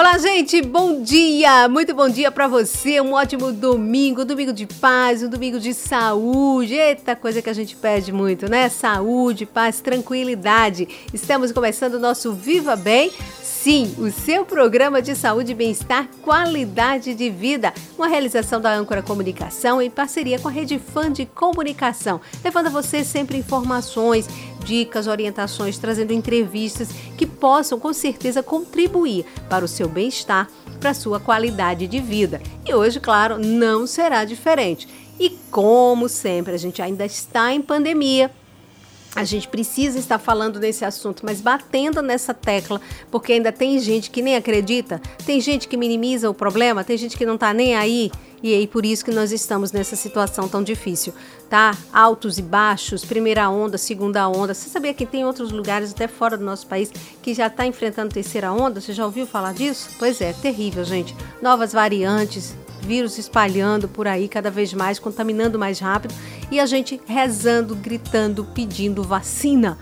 Olá, gente, bom dia! Muito bom dia para você. Um ótimo domingo, um domingo de paz, um domingo de saúde. Eita, coisa que a gente pede muito, né? Saúde, paz, tranquilidade. Estamos começando o nosso Viva Bem Sim, o seu programa de saúde bem-estar, qualidade de vida, uma realização da Âncora Comunicação em parceria com a Rede Fã de Comunicação, levando a você sempre informações, dicas, orientações, trazendo entrevistas que possam com certeza contribuir para o seu bem-estar, para a sua qualidade de vida. E hoje, claro, não será diferente. E como sempre, a gente ainda está em pandemia, a gente precisa estar falando nesse assunto, mas batendo nessa tecla, porque ainda tem gente que nem acredita, tem gente que minimiza o problema, tem gente que não está nem aí, e aí por isso que nós estamos nessa situação tão difícil, tá? Altos e baixos, primeira onda, segunda onda. Você sabia que tem outros lugares até fora do nosso país que já está enfrentando terceira onda? Você já ouviu falar disso? Pois é, terrível, gente. Novas variantes, vírus espalhando por aí cada vez mais, contaminando mais rápido e a gente rezando, gritando, pedindo vacina.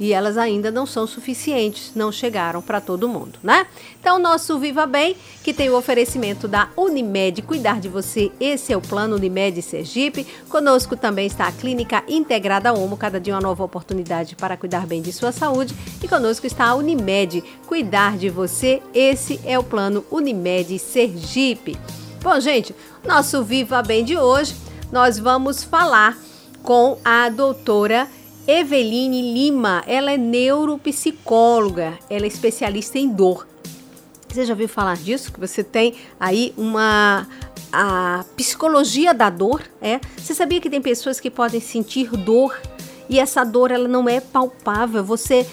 E elas ainda não são suficientes, não chegaram para todo mundo, né? Então, nosso Viva Bem, que tem o oferecimento da Unimed Cuidar de Você, esse é o plano Unimed Sergipe. Conosco também está a Clínica Integrada Homo, cada dia uma nova oportunidade para cuidar bem de sua saúde. E conosco está a Unimed Cuidar de Você, esse é o plano Unimed Sergipe. Bom, gente, nosso Viva Bem de hoje, nós vamos falar com a doutora Eveline Lima. Ela é neuropsicóloga, ela é especialista em dor. Você já ouviu falar disso? Que você tem aí uma a psicologia da dor, é? Você sabia que tem pessoas que podem sentir dor e essa dor ela não é palpável. Você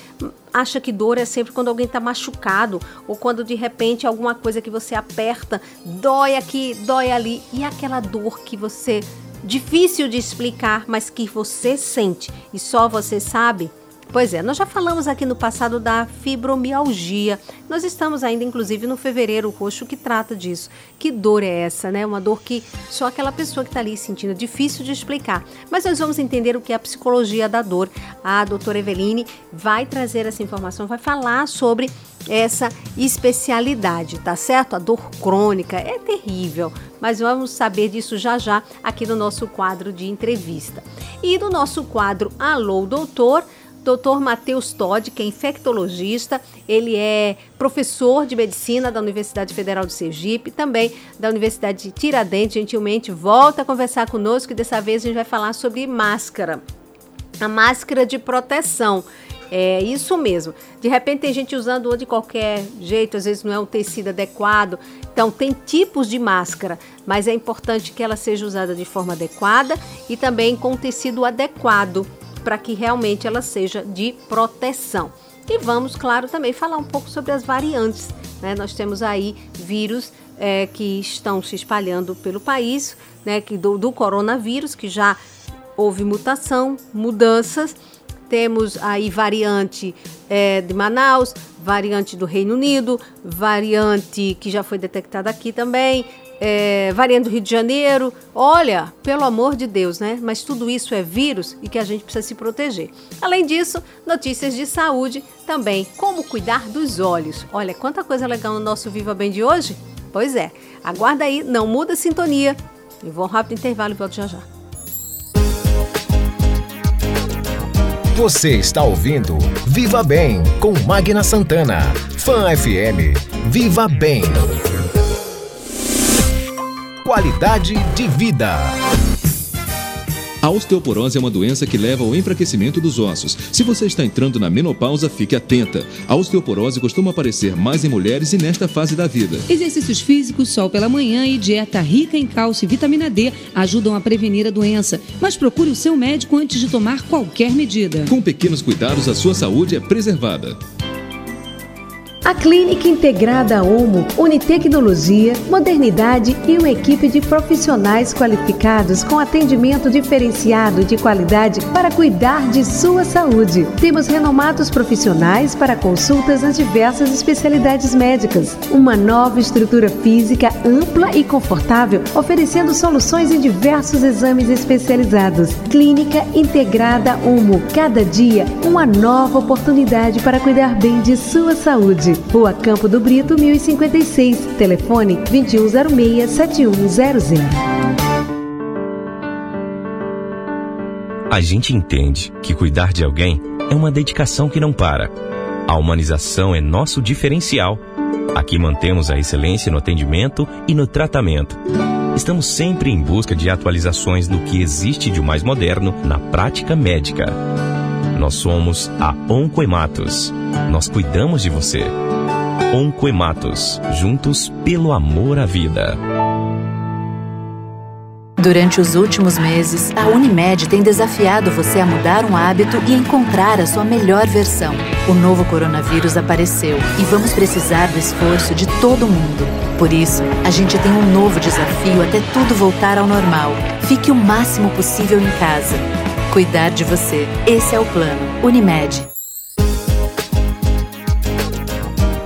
acha que dor é sempre quando alguém está machucado ou quando de repente alguma coisa que você aperta dói aqui, dói ali e aquela dor que você difícil de explicar, mas que você sente e só você sabe. Pois é, nós já falamos aqui no passado da fibromialgia. Nós estamos ainda, inclusive, no fevereiro roxo que trata disso. Que dor é essa, né? Uma dor que só aquela pessoa que está ali sentindo é difícil de explicar. Mas nós vamos entender o que é a psicologia da dor. A doutora Eveline vai trazer essa informação, vai falar sobre essa especialidade, tá certo? A dor crônica é terrível, mas vamos saber disso já já aqui no nosso quadro de entrevista. E no nosso quadro Alô Doutor, Dr. Matheus Todd, que é infectologista, ele é professor de medicina da Universidade Federal de Sergipe, também da Universidade de Tiradentes, gentilmente volta a conversar conosco e dessa vez a gente vai falar sobre máscara. A máscara de proteção. É isso mesmo. De repente tem gente usando de qualquer jeito, às vezes não é um tecido adequado. Então tem tipos de máscara, mas é importante que ela seja usada de forma adequada e também com tecido adequado para que realmente ela seja de proteção. E vamos, claro, também falar um pouco sobre as variantes. Né? Nós temos aí vírus é, que estão se espalhando pelo país, né? que do, do coronavírus, que já houve mutação, mudanças. Temos aí variante é, de Manaus, variante do Reino Unido, variante que já foi detectada aqui também, é, variante do Rio de Janeiro. Olha, pelo amor de Deus, né? Mas tudo isso é vírus e que a gente precisa se proteger. Além disso, notícias de saúde também. Como cuidar dos olhos. Olha, quanta coisa legal no nosso Viva Bem de hoje. Pois é, aguarda aí, não muda a sintonia. Eu vou um rápido intervalo e volto já já. Você está ouvindo Viva Bem com Magna Santana. Fan FM. Viva Bem qualidade de vida. A osteoporose é uma doença que leva ao enfraquecimento dos ossos. Se você está entrando na menopausa, fique atenta. A osteoporose costuma aparecer mais em mulheres e nesta fase da vida. Exercícios físicos, sol pela manhã e dieta rica em cálcio e vitamina D ajudam a prevenir a doença. Mas procure o seu médico antes de tomar qualquer medida. Com pequenos cuidados, a sua saúde é preservada. A Clínica Integrada Omo une tecnologia, modernidade e uma equipe de profissionais qualificados com atendimento diferenciado de qualidade para cuidar de sua saúde. Temos renomados profissionais para consultas nas diversas especialidades médicas. Uma nova estrutura física ampla e confortável, oferecendo soluções em diversos exames especializados. Clínica Integrada Omo. Cada dia, uma nova oportunidade para cuidar bem de sua saúde. Rua Campo do Brito, 1056. Telefone 2106-7100. A gente entende que cuidar de alguém é uma dedicação que não para. A humanização é nosso diferencial. Aqui mantemos a excelência no atendimento e no tratamento. Estamos sempre em busca de atualizações do que existe de mais moderno na prática médica. Nós somos a Oncoematos. Nós cuidamos de você. Oncoematos, juntos pelo amor à vida. Durante os últimos meses, a Unimed tem desafiado você a mudar um hábito e encontrar a sua melhor versão. O novo coronavírus apareceu e vamos precisar do esforço de todo mundo. Por isso, a gente tem um novo desafio até tudo voltar ao normal. Fique o máximo possível em casa. Cuidar de você. Esse é o plano. Unimed.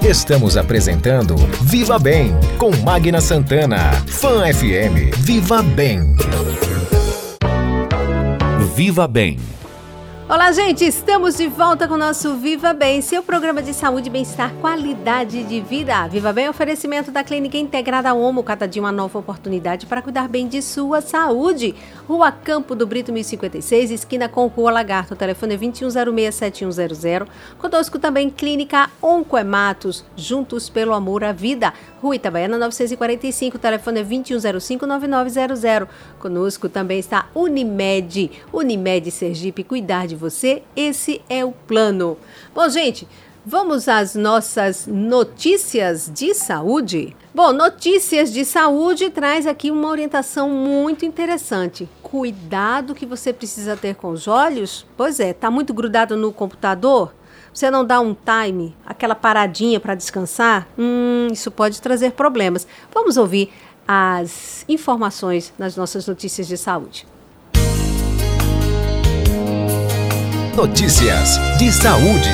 Estamos apresentando Viva Bem com Magna Santana. Fan FM. Viva Bem. Viva Bem. Olá, gente! Estamos de volta com o nosso Viva Bem, seu programa de saúde, bem-estar, qualidade de vida. Viva Bem, oferecimento da Clínica Integrada Homo, cada dia uma nova oportunidade para cuidar bem de sua saúde. Rua Campo do Brito, 1056, esquina com Rua Lagarto. Telefone é 2106-7100. Conosco também Clínica Oncoematos, juntos pelo amor à vida. Rua Itabaiana, 945, o telefone é 2105-9900. Conosco também está Unimed, Unimed Sergipe, cuidar de você, esse é o plano. Bom, gente, vamos às nossas notícias de saúde? Bom, notícias de saúde traz aqui uma orientação muito interessante. Cuidado que você precisa ter com os olhos. Pois é, tá muito grudado no computador? Você não dá um time, aquela paradinha para descansar? Hum, isso pode trazer problemas. Vamos ouvir as informações nas nossas notícias de saúde. Notícias de saúde.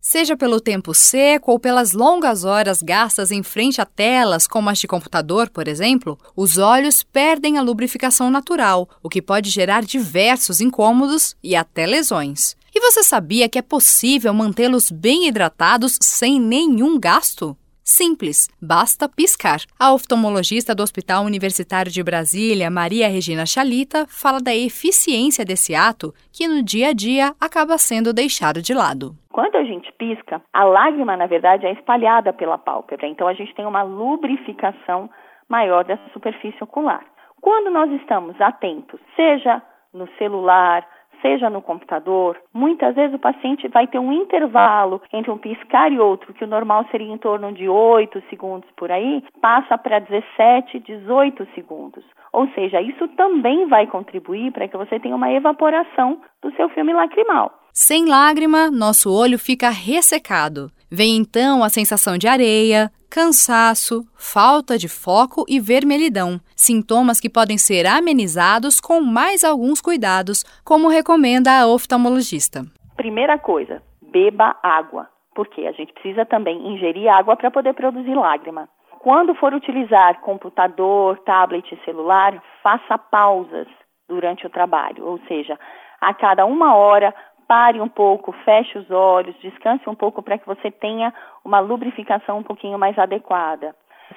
Seja pelo tempo seco ou pelas longas horas gastas em frente a telas, como as de computador, por exemplo, os olhos perdem a lubrificação natural, o que pode gerar diversos incômodos e até lesões. E você sabia que é possível mantê-los bem hidratados sem nenhum gasto? Simples, basta piscar. A oftalmologista do Hospital Universitário de Brasília, Maria Regina Chalita, fala da eficiência desse ato que no dia a dia acaba sendo deixado de lado. Quando a gente pisca, a lágrima, na verdade, é espalhada pela pálpebra, então a gente tem uma lubrificação maior dessa superfície ocular. Quando nós estamos atentos, seja no celular, seja no computador, muitas vezes o paciente vai ter um intervalo entre um piscar e outro, que o normal seria em torno de 8 segundos por aí, passa para 17, 18 segundos. Ou seja, isso também vai contribuir para que você tenha uma evaporação do seu filme lacrimal. Sem lágrima, nosso olho fica ressecado. Vem então a sensação de areia, cansaço, falta de foco e vermelhidão, sintomas que podem ser amenizados com mais alguns cuidados, como recomenda a oftalmologista. Primeira coisa, beba água, porque a gente precisa também ingerir água para poder produzir lágrima. Quando for utilizar computador, tablet e celular, faça pausas durante o trabalho, ou seja, a cada uma hora pare um pouco, feche os olhos, descanse um pouco para que você tenha uma lubrificação um pouquinho mais adequada.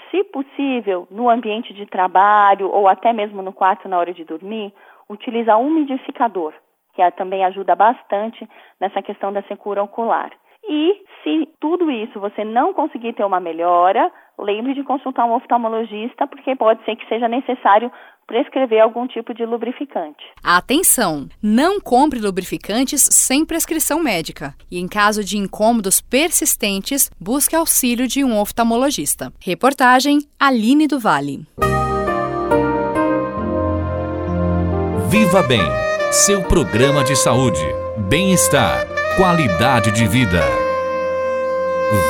Se possível, no ambiente de trabalho ou até mesmo no quarto na hora de dormir, utilize um umidificador, que também ajuda bastante nessa questão da secura ocular. E se tudo isso você não conseguir ter uma melhora, lembre de consultar um oftalmologista, porque pode ser que seja necessário prescrever algum tipo de lubrificante. Atenção! Não compre lubrificantes sem prescrição médica e, em caso de incômodos persistentes, busque auxílio de um oftalmologista. Reportagem Aline do Vale. Viva Bem, seu programa de saúde, bem-estar, qualidade de vida.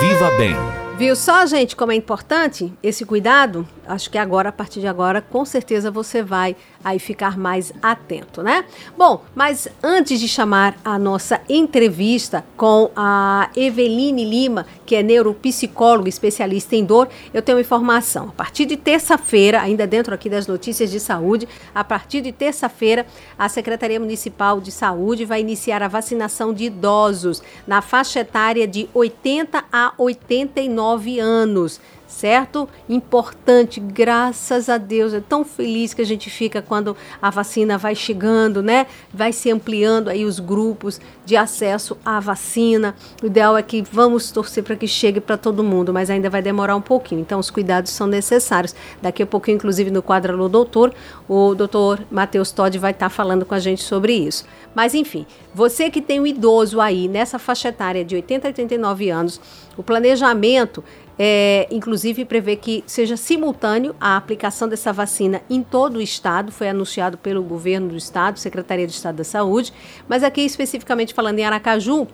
Viva Bem. Viu só, gente, como é importante esse cuidado? Acho que agora, a partir de agora, com certeza você vai aí ficar mais atento, né? Bom, mas antes de chamar a nossa entrevista com a Eveline Lima, que é neuropsicóloga especialista em dor, eu tenho uma informação. A partir de terça-feira, ainda dentro aqui das notícias de saúde, a partir de terça-feira, a Secretaria Municipal de Saúde vai iniciar a vacinação de idosos na faixa etária de 80 a 89 anos certo? Importante, graças a Deus. É tão feliz que a gente fica quando a vacina vai chegando, né? Vai se ampliando aí os grupos de acesso à vacina. O ideal é que vamos torcer para que chegue para todo mundo, mas ainda vai demorar um pouquinho. Então, os cuidados são necessários. Daqui a pouquinho, inclusive, no quadro Alô Doutor, o doutor Matheus Todd vai estar tá falando com a gente sobre isso. Mas, enfim, você que tem um idoso aí nessa faixa etária de 80 a 89 anos, o planejamento é, inclusive prevê que seja simultâneo a aplicação dessa vacina em todo o estado, foi anunciado pelo governo do estado, Secretaria de Estado da Saúde, mas aqui especificamente falando em Aracaju,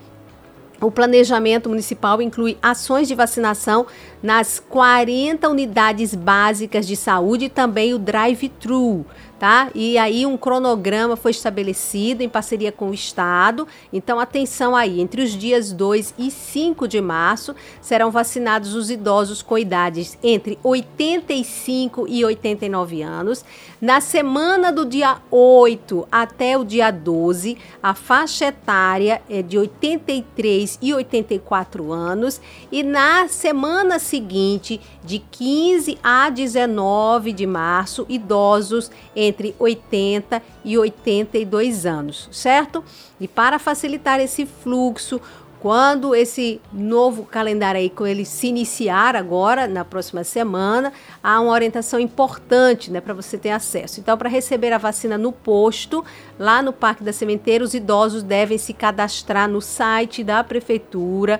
o planejamento municipal inclui ações de vacinação nas 40 unidades básicas de saúde e também o drive-thru tá? E aí um cronograma foi estabelecido em parceria com o Estado. Então, atenção aí, entre os dias 2 e 5 de março serão vacinados os idosos com idades entre 85 e 89 anos. Na semana do dia 8 até o dia 12, a faixa etária é de 83 e 84 anos. E na semana seguinte, de 15 a 19 de março, idosos entre 80 e 82 anos, certo? E para facilitar esse fluxo, quando esse novo calendário aí, com ele se iniciar agora, na próxima semana, há uma orientação importante né, para você ter acesso. Então, para receber a vacina no posto, lá no Parque da Sementeira, os idosos devem se cadastrar no site da Prefeitura.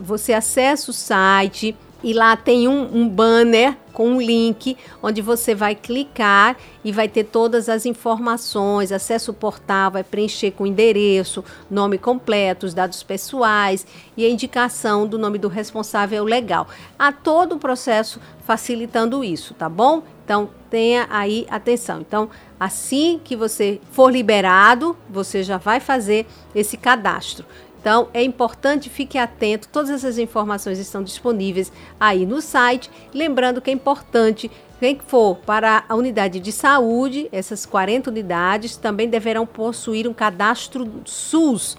Você acessa o site e lá tem um, um, banner com um link onde você vai clicar e vai ter todas as informações, acesso ao portal, vai preencher com endereço, nome completo, os dados pessoais e a indicação do nome do responsável legal. Há todo o processo facilitando isso, tá bom? Então tenha aí atenção. Então, assim que você for liberado, você já vai fazer esse cadastro. Então é importante, fique atento, todas essas informações estão disponíveis aí no site. Lembrando que é importante quem for para a unidade de saúde, essas 40 unidades também deverão possuir um cadastro SUS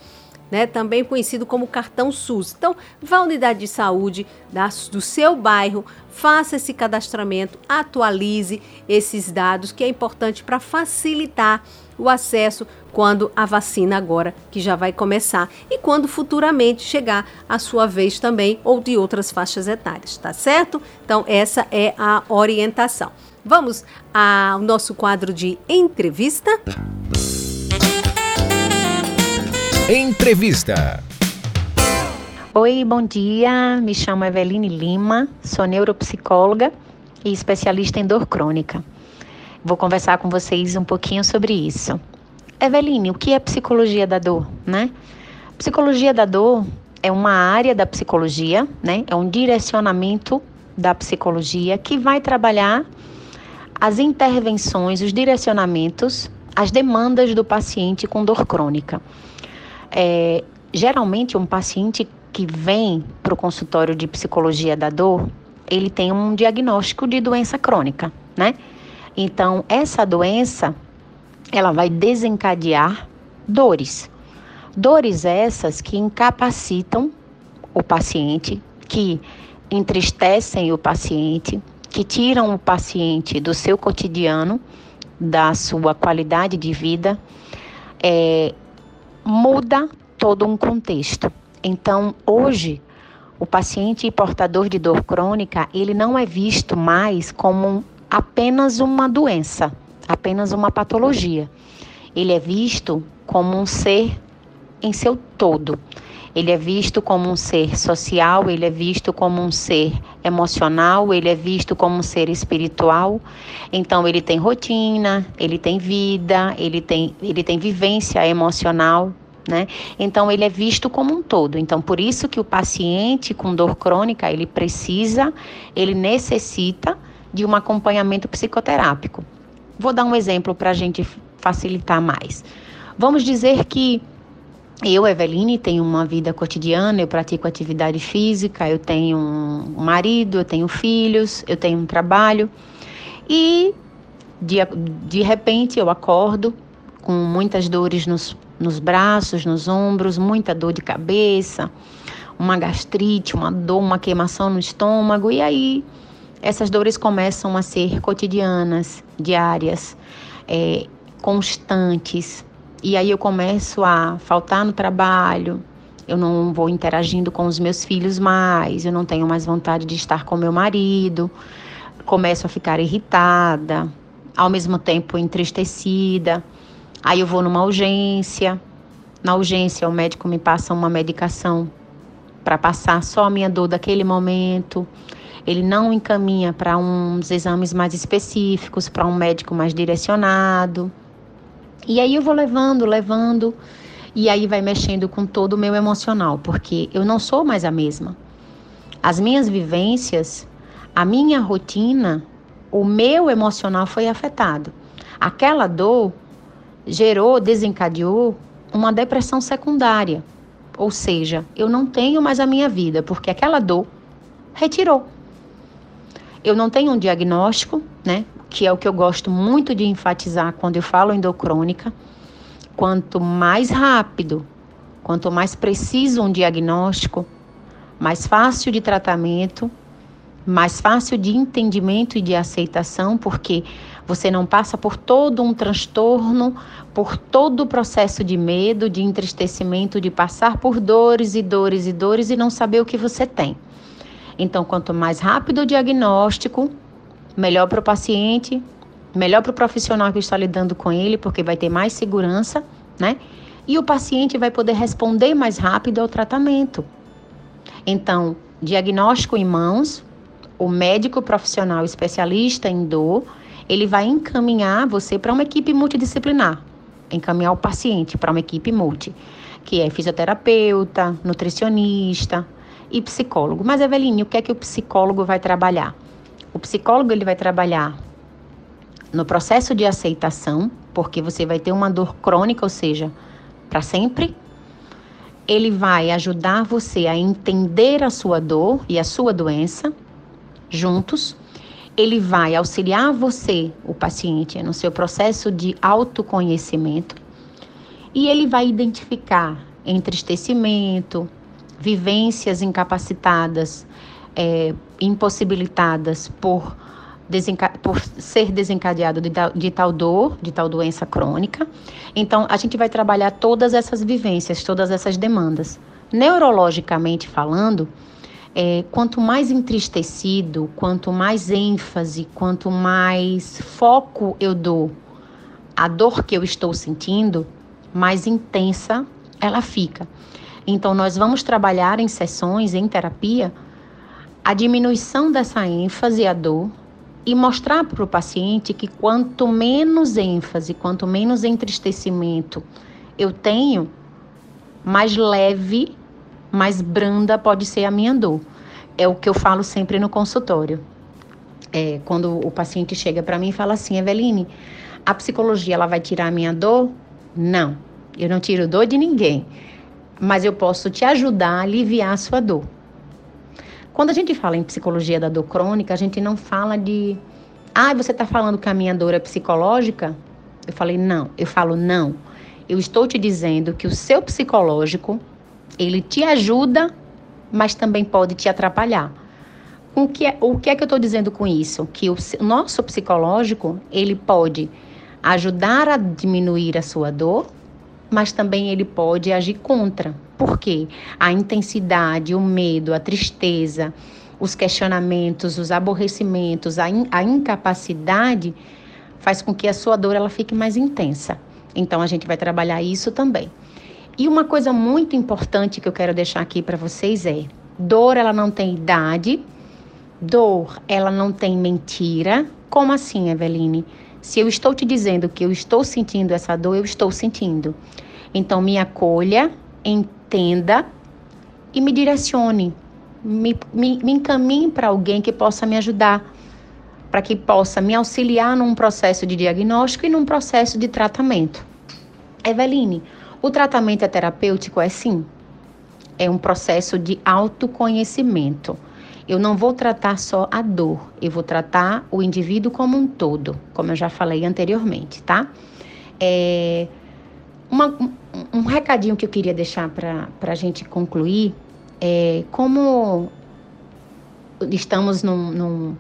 né, também conhecido como cartão SUS. Então, vá à unidade de saúde da, do seu bairro, faça esse cadastramento, atualize esses dados, que é importante para facilitar o acesso quando a vacina agora que já vai começar e quando futuramente chegar a sua vez também ou de outras faixas etárias, tá certo? Então essa é a orientação. Vamos ao nosso quadro de entrevista. Entrevista. Oi, bom dia. Me chamo Eveline Lima, sou neuropsicóloga e especialista em dor crônica. Vou conversar com vocês um pouquinho sobre isso. Eveline, o que é psicologia da dor, né? Psicologia da dor é uma área da psicologia, né? É um direcionamento da psicologia que vai trabalhar as intervenções, os direcionamentos, as demandas do paciente com dor crônica. É, geralmente, um paciente que vem para o consultório de psicologia da dor, ele tem um diagnóstico de doença crônica, né? Então, essa doença, ela vai desencadear dores. Dores essas que incapacitam o paciente, que entristecem o paciente, que tiram o paciente do seu cotidiano, da sua qualidade de vida, é, muda todo um contexto. Então, hoje, o paciente portador de dor crônica, ele não é visto mais como apenas uma doença, apenas uma patologia. Ele é visto como um ser em seu todo. Ele é visto como um ser social, ele é visto como um ser emocional, ele é visto como um ser espiritual. Então ele tem rotina, ele tem vida, ele tem, ele tem vivência emocional, Né? Então ele é visto como um todo. Então por isso que o paciente com dor crônica ele precisa, ele necessita de um acompanhamento psicoterápico. Vou dar um exemplo para a gente facilitar mais. Vamos dizer que eu, Eveline, tenho uma vida cotidiana, eu pratico atividade física, eu tenho um marido, eu tenho filhos, eu tenho um trabalho e de, de repente eu acordo com muitas dores nos, nos braços, nos ombros, muita dor de cabeça, uma gastrite, uma dor, uma queimação no estômago e aí essas dores começam a ser cotidianas, diárias, é, constantes. E aí eu começo a faltar no trabalho, eu não vou interagindo com os meus filhos mais, eu não tenho mais vontade de estar com meu marido, começo a ficar irritada, ao mesmo tempo entristecida. Aí eu vou numa urgência. Na urgência, o médico me passa uma medicação para passar só a minha dor daquele momento. Ele não encaminha para uns exames mais específicos, para um médico mais direcionado. E aí eu vou levando, levando, e aí vai mexendo com todo o meu emocional, porque eu não sou mais a mesma. As minhas vivências, a minha rotina, o meu emocional foi afetado. Aquela dor gerou, desencadeou uma depressão secundária. Ou seja, eu não tenho mais a minha vida, porque aquela dor retirou. Eu não tenho um diagnóstico, né? que é o que eu gosto muito de enfatizar quando eu falo endocrônica, quanto mais rápido, quanto mais preciso um diagnóstico, mais fácil de tratamento, mais fácil de entendimento e de aceitação, porque você não passa por todo um transtorno, por todo o processo de medo, de entristecimento, de passar por dores e dores e dores e não saber o que você tem. Então, quanto mais rápido o diagnóstico, melhor para o paciente, melhor para o profissional que está lidando com ele, porque vai ter mais segurança, né? E o paciente vai poder responder mais rápido ao tratamento. Então, diagnóstico em mãos, o médico profissional especialista em dor, ele vai encaminhar você para uma equipe multidisciplinar, encaminhar o paciente para uma equipe multi, que é fisioterapeuta, nutricionista e psicólogo. Mas, Eveline, o que é que o psicólogo vai trabalhar? O psicólogo ele vai trabalhar no processo de aceitação, porque você vai ter uma dor crônica, ou seja, para sempre. Ele vai ajudar você a entender a sua dor e a sua doença juntos. Ele vai auxiliar você, o paciente, no seu processo de autoconhecimento. E ele vai identificar entristecimento, vivências incapacitadas, é, impossibilitadas por, por ser desencadeado de, de tal dor, de tal doença crônica. Então, a gente vai trabalhar todas essas vivências, todas essas demandas. Neurologicamente falando, é, quanto mais entristecido, quanto mais ênfase, quanto mais foco eu dou à dor que eu estou sentindo, mais intensa ela fica. Então, nós vamos trabalhar em sessões, em terapia, a diminuição dessa ênfase à dor e mostrar para o paciente que quanto menos ênfase, quanto menos entristecimento eu tenho, mais leve, mais branda pode ser a minha dor. É o que eu falo sempre no consultório. É, quando o paciente chega para mim e fala assim, Eveline, a psicologia ela vai tirar a minha dor? Não, eu não tiro dor de ninguém, mas eu posso te ajudar a aliviar a sua dor. Quando a gente fala em psicologia da dor crônica, a gente não fala de. Ah, você está falando que a minha dor é psicológica? Eu falei, não. Eu falo, não. Eu estou te dizendo que o seu psicológico, ele te ajuda, mas também pode te atrapalhar. O que é, o que, é que eu estou dizendo com isso? Que o nosso psicológico, ele pode ajudar a diminuir a sua dor, mas também ele pode agir contra. Por quê? A intensidade, o medo, a tristeza, os questionamentos, os aborrecimentos, a, in, a incapacidade faz com que a sua dor ela fique mais intensa. Então a gente vai trabalhar isso também. E uma coisa muito importante que eu quero deixar aqui para vocês é: dor ela não tem idade, dor ela não tem mentira. Como assim, Eveline? Se eu estou te dizendo que eu estou sentindo essa dor, eu estou sentindo. Então, me acolha, entenda e me direcione, me, me, me encaminhe para alguém que possa me ajudar, para que possa me auxiliar num processo de diagnóstico e num processo de tratamento. Eveline, o tratamento é terapêutico é sim. É um processo de autoconhecimento. Eu não vou tratar só a dor, eu vou tratar o indivíduo como um todo, como eu já falei anteriormente, tá? É, uma, um, recadinho que eu queria deixar para a gente concluir é como estamos num, num,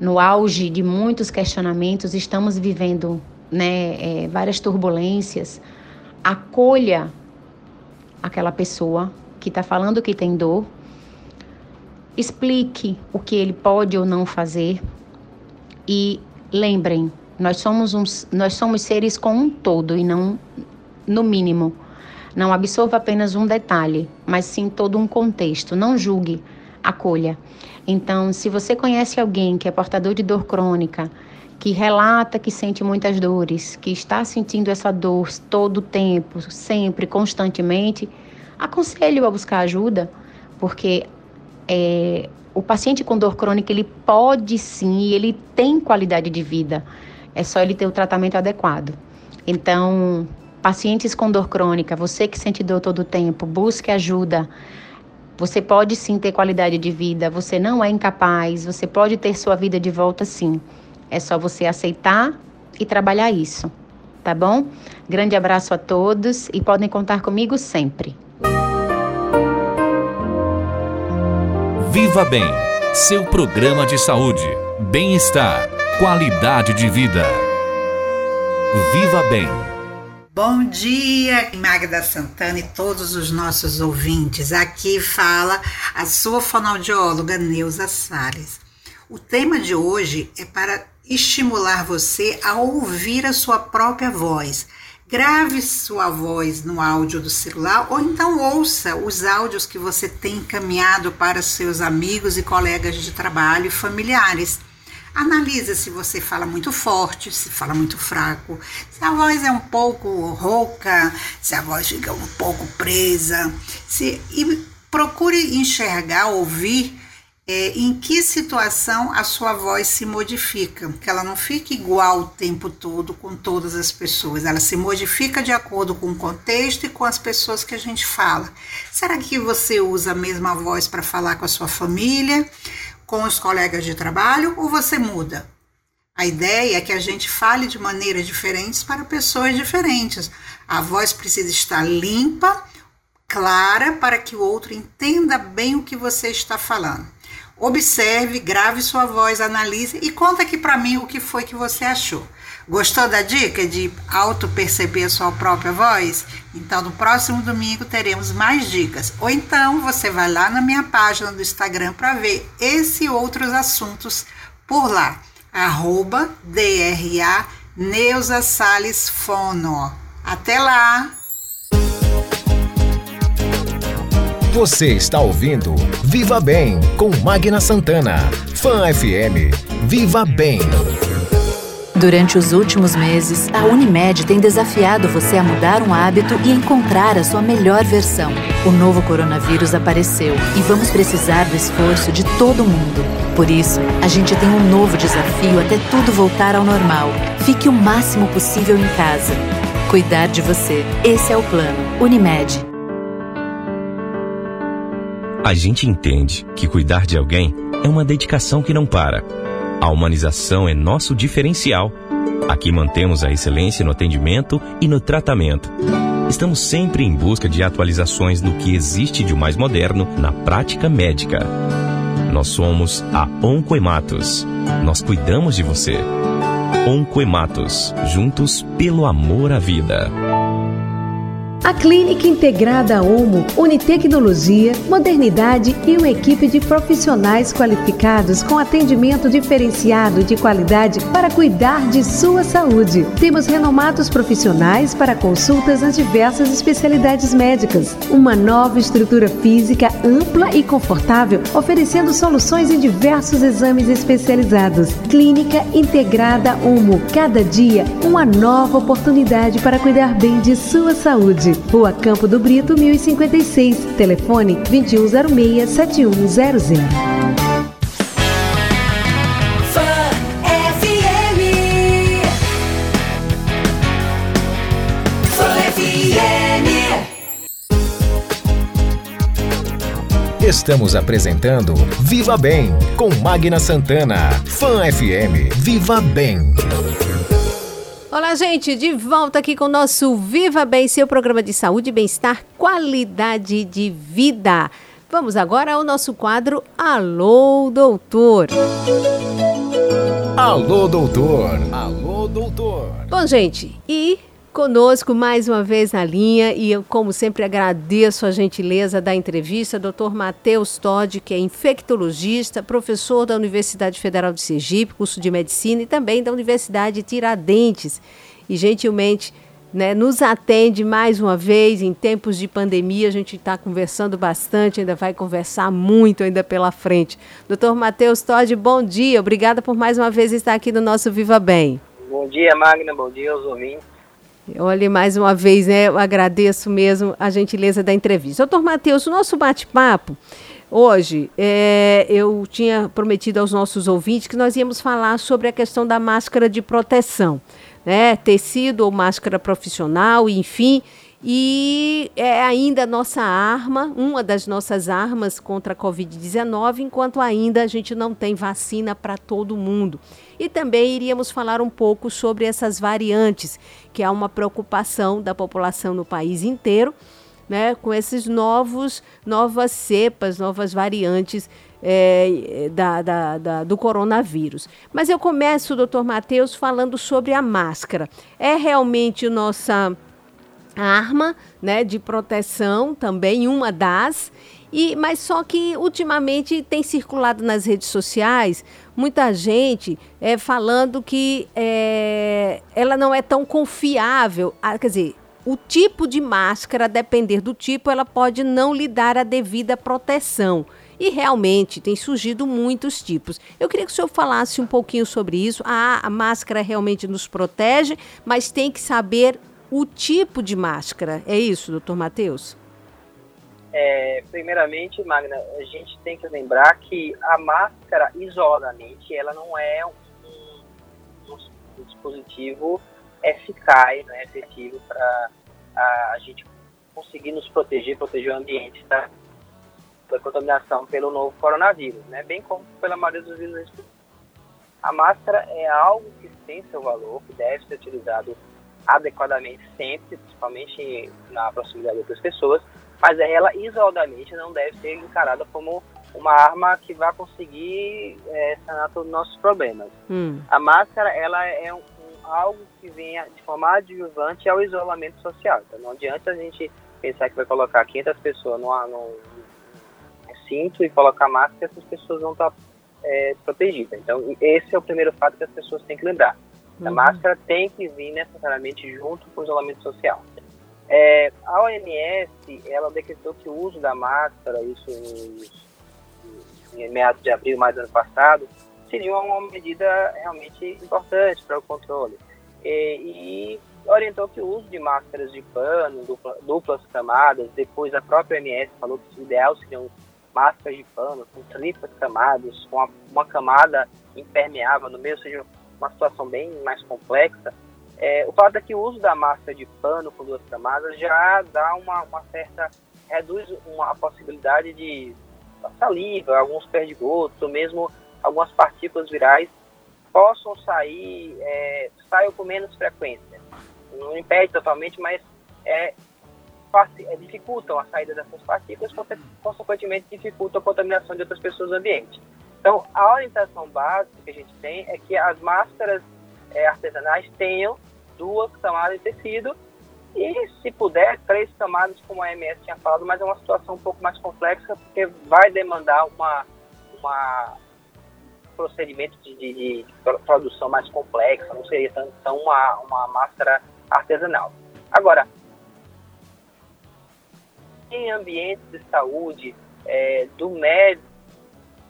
no auge de muitos questionamentos, estamos vivendo né, é, várias turbulências, acolha aquela pessoa que está falando que tem dor, explique o que ele pode ou não fazer e lembrem, nós somos, uns, nós somos seres com um todo e não no mínimo. Não absorva apenas um detalhe, mas sim todo um contexto. Não julgue, acolha. Então, se você conhece alguém que é portador de dor crônica, que relata que sente muitas dores, que está sentindo essa dor todo o tempo, sempre, constantemente, aconselho a buscar ajuda, porque é, o paciente com dor crônica ele pode sim, ele tem qualidade de vida. É só ele ter o tratamento adequado. Então, Pacientes com dor crônica, você que sente dor todo o tempo, busque ajuda. Você pode sim ter qualidade de vida, você não é incapaz, você pode ter sua vida de volta sim. É só você aceitar e trabalhar isso, tá bom? Grande abraço a todos e podem contar comigo sempre. Viva Bem, seu programa de saúde, bem-estar, qualidade de vida. Viva Bem. Bom dia, Magda Santana e todos os nossos ouvintes. Aqui fala a sua fonoaudióloga Neuza Salles. O tema de hoje é para estimular você a ouvir a sua própria voz. Grave sua voz no áudio do celular ou então ouça os áudios que você tem encaminhado para seus amigos e colegas de trabalho e familiares. Analisa se você fala muito forte, se fala muito fraco, se a voz é um pouco rouca, se a voz fica um pouco presa, se, e procure enxergar, ouvir é, em que situação a sua voz se modifica, que ela não fique igual o tempo todo com todas as pessoas, ela se modifica de acordo com o contexto e com as pessoas que a gente fala. Será que você usa a mesma voz para falar com a sua família? com os colegas de trabalho ou você muda? A ideia é que a gente fale de maneiras diferentes para pessoas diferentes. A voz precisa estar limpa, clara, para que o outro entenda bem o que você está falando. Observe, grave sua voz, analise e conta aqui para mim o que foi que você achou. Gostou da dica de auto-perceber sua própria voz? Então, no próximo domingo teremos mais dicas. Ou então você vai lá na minha página do Instagram para ver esse e outros assuntos por lá. Arroba DRA Neuza Salles Fono. Até lá! Você está ouvindo Viva Bem com Magna Santana. Fan FM. Viva Bem. Durante os últimos meses, a Unimed tem desafiado você a mudar um hábito e encontrar a sua melhor versão. O novo coronavírus apareceu e vamos precisar do esforço de todo mundo. Por isso, a gente tem um novo desafio até tudo voltar ao normal. Fique o máximo possível em casa. Cuidar de você. Esse é o plano. Unimed. A gente entende que cuidar de alguém é uma dedicação que não para a humanização é nosso diferencial. Aqui mantemos a excelência no atendimento e no tratamento. Estamos sempre em busca de atualizações do que existe de mais moderno na prática médica. Nós somos a Oncoematos. Nós cuidamos de você. Oncoematos, juntos pelo amor à vida. A Clínica Integrada Omo une tecnologia, modernidade e uma equipe de profissionais qualificados com atendimento diferenciado de qualidade para cuidar de sua saúde. Temos renomados profissionais para consultas nas diversas especialidades médicas. Uma nova estrutura física ampla e confortável, oferecendo soluções em diversos exames especializados. Clínica Integrada Omo. Cada dia, uma nova oportunidade para cuidar bem de sua saúde. Rua Campo do Brito, 1056. Telefone 2106-7100. Estamos apresentando Viva Bem com Magna Santana. Fã FM. Viva Bem. Olá, gente, de volta aqui com o nosso Viva Bem, seu programa de saúde, bem-estar, qualidade de vida. Vamos agora ao nosso quadro Alô, Doutor. Alô, doutor. Alô, doutor. Bom, gente, e conosco mais uma vez na linha e eu, como sempre, agradeço a gentileza da entrevista, Dr. Matheus Todd, que é infectologista, professor da Universidade Federal de Sergipe, curso de medicina e também da Universidade Tiradentes. E gentilmente né, nos atende mais uma vez em tempos de pandemia. A gente está conversando bastante, ainda vai conversar muito ainda pela frente. Doutor Matheus Todd, bom dia. Obrigada por mais uma vez estar aqui no nosso Viva Bem. Bom dia, Magna. Bom dia aos ouvintes. Olha, mais uma vez, né, eu agradeço mesmo a gentileza da entrevista. Doutor Matheus, o nosso bate-papo hoje, é, eu tinha prometido aos nossos ouvintes que nós íamos falar sobre a questão da máscara de proteção, né, tecido ou máscara profissional, enfim, e é ainda nossa arma, uma das nossas armas contra a Covid-19, enquanto ainda a gente não tem vacina para todo mundo. E também iríamos falar um pouco sobre essas variantes, que há uma preocupação da população no país inteiro, né, com esses novos, novas cepas, novas variantes é, da, da, da, do coronavírus. Mas eu começo, doutor Matheus, falando sobre a máscara. É realmente nossa arma né, de proteção, também uma das. E, mas só que ultimamente tem circulado nas redes sociais muita gente é, falando que é, ela não é tão confiável. Ah, quer dizer, o tipo de máscara, a depender do tipo, ela pode não lhe dar a devida proteção. E realmente tem surgido muitos tipos. Eu queria que o senhor falasse um pouquinho sobre isso. Ah, a máscara realmente nos protege, mas tem que saber o tipo de máscara. É isso, doutor Matheus? É, primeiramente, Magna, a gente tem que lembrar que a máscara isoladamente ela não é um, um, um dispositivo eficaz, né, efetivo para a, a, gente conseguir nos proteger, proteger o ambiente da, da contaminação pelo novo coronavírus, né, bem como pela maioria dos vírus. A máscara é algo que tem seu valor, que deve ser utilizado adequadamente sempre, principalmente na proximidade de outras pessoas, mas ela isoladamente não deve ser encarada como uma arma que vai conseguir é, sanar todos os nossos problemas. Hum. A máscara ela é um, um, algo que vem de forma adjuvante ao isolamento social. Então não adianta a gente pensar que vai colocar 500 pessoas no, cinto e colocar máscara essas pessoas vão estar é, protegidas. Então esse é o primeiro fato que as pessoas têm que lembrar. Uhum. A máscara tem que vir necessariamente junto com o isolamento social. É, a OMS, ela decretou que o uso da máscara, isso em, em meados de abril, mais do ano passado, seria uma medida realmente importante para o controle. E, e, orientou que o uso de máscaras de pano, dupla, duplas camadas, depois a própria OMS falou que o ideal seriam máscaras de pano com triplas camadas, com uma, uma camada impermeável no meio, ou seja, uma situação bem mais complexa, é, o fato é que o uso da máscara de pano com duas camadas já dá uma, uma certa. reduz uma, a possibilidade de saliva, alguns perdigotos, ou mesmo algumas partículas virais possam sair, é, saiam com menos frequência. Não impede totalmente, mas é, é, dificultam a saída dessas partículas, consequentemente dificultam a contaminação de outras pessoas no ambiente. Então, a orientação básica que a gente tem é que as máscaras é, artesanais tenham duas camadas de tecido e, se puder, três camadas, como a MS tinha falado, mas é uma situação um pouco mais complexa porque vai demandar uma, uma procedimento de, de, de produção mais complexa, não seria tão, tão uma, uma máscara artesanal. Agora, em ambientes de saúde, é, do médico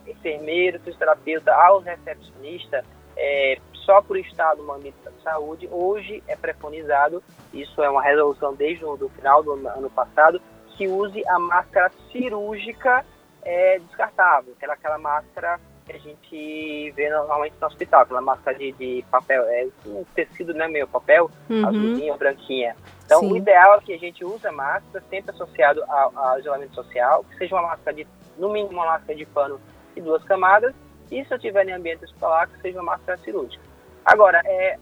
enfermeiro, fisioterapeuta, aos recepcionistas, é, só por estar no âmbito da saúde, hoje é preconizado, isso é uma resolução desde o final do ano passado, que use a máscara cirúrgica é, descartável, que é aquela máscara que a gente vê normalmente no hospital, aquela máscara de, de papel, é um tecido, né, meio papel, uhum. azulzinha, branquinha. Então, Sim. o ideal é que a gente use a máscara sempre associado ao, ao isolamento social, que seja uma máscara de, no mínimo, uma máscara de pano e duas camadas, e se eu tiver em ambiente hospitalar, que seja uma máscara cirúrgica. Agora, é,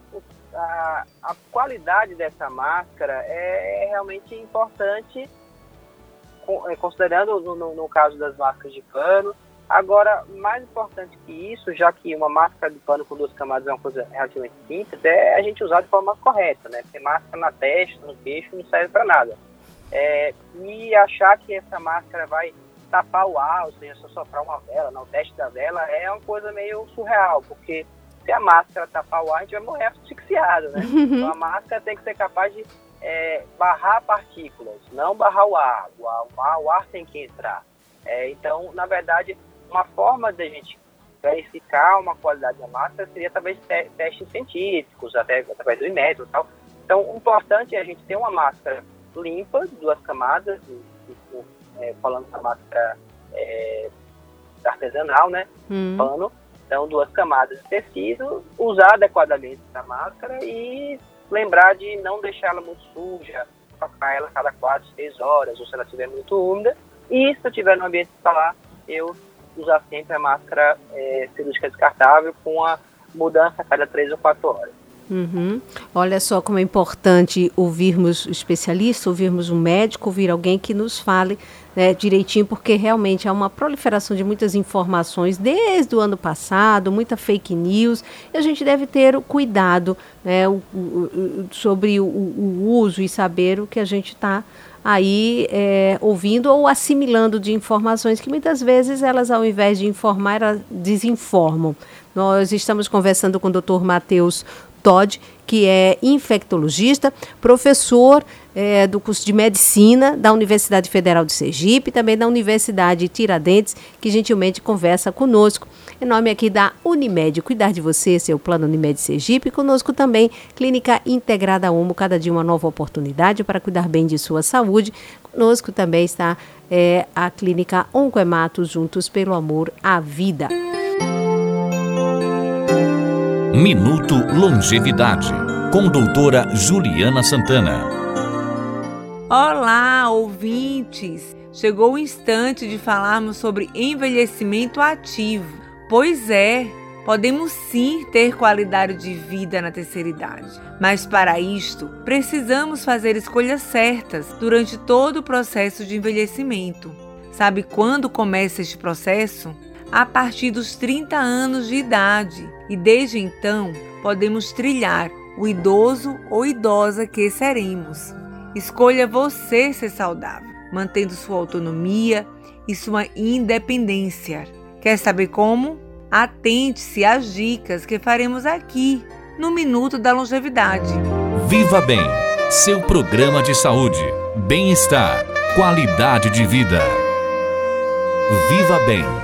a, a qualidade dessa máscara é, é realmente importante, é, considerando no, no, no, caso das máscaras de pano. Agora, mais importante que isso, já que uma máscara de pano com duas camadas é uma coisa relativamente simples, é a gente usar de forma correta, né? Porque máscara na testa, no queixo, não serve para nada. É, e achar que essa máscara vai tapar o ar, ou seja, só soprar uma vela, não, o teste da vela, é uma coisa meio surreal, porque se a máscara tapar o ar, a gente vai morrer asfixiado, né? Uhum. Então a máscara tem que ser capaz de é, barrar partículas, não barrar o ar. O ar, o ar tem que entrar. É, então, na verdade, uma forma de a gente verificar uma qualidade da máscara seria talvez testes científicos, até através do imetro e tal. Então, o importante é a gente ter uma máscara limpa, duas camadas, é, falando da máscara é, artesanal, né? Hum. Pano, então, duas camadas de tecido, usar adequadamente a máscara e lembrar de não deixá-la muito suja, trocar ela cada quatro, seis horas, ou se ela estiver muito úmida. E se eu estiver no ambiente hospitalar, eu usar sempre a máscara é, cirúrgica descartável com a mudança a cada três ou quatro horas. Uhum. Olha só como é importante ouvirmos especialistas, ouvirmos um médico, ouvir alguém que nos fale né, direitinho, porque realmente há uma proliferação de muitas informações desde o ano passado, muita fake news, e a gente deve ter o cuidado né, o, o, sobre o, o, uso e saber o que a gente está aí é, ouvindo ou assimilando de informações que muitas vezes elas, ao invés de informar, elas desinformam. Nós estamos conversando com o Dr. Matheus Todd, que é infectologista, professor é, do curso de medicina da Universidade Federal de Sergipe, também da Universidade Tiradentes, que gentilmente conversa conosco. Em nome aqui da Unimed, cuidar de você, seu plano Unimed Sergipe. Conosco também, Clínica Integrada Homo, cada dia uma nova oportunidade para cuidar bem de sua saúde. Conosco também está é, a Clínica Oncoemato, juntos pelo amor à vida. Minuto Longevidade, com doutora Juliana Santana. Olá, ouvintes! Chegou o instante de falarmos sobre envelhecimento ativo. Pois é, podemos sim ter qualidade de vida na terceira idade, mas para isto precisamos fazer escolhas certas durante todo o processo de envelhecimento. Sabe quando começa este processo? A partir dos 30 anos de idade e desde então podemos trilhar o idoso ou idosa que seremos. Escolha você ser saudável, mantendo sua autonomia e sua independência. Quer saber como? Atente-se às dicas que faremos aqui no Minuto da Longevidade. Viva Bem, seu programa de saúde, bem-estar, qualidade de vida. Viva Bem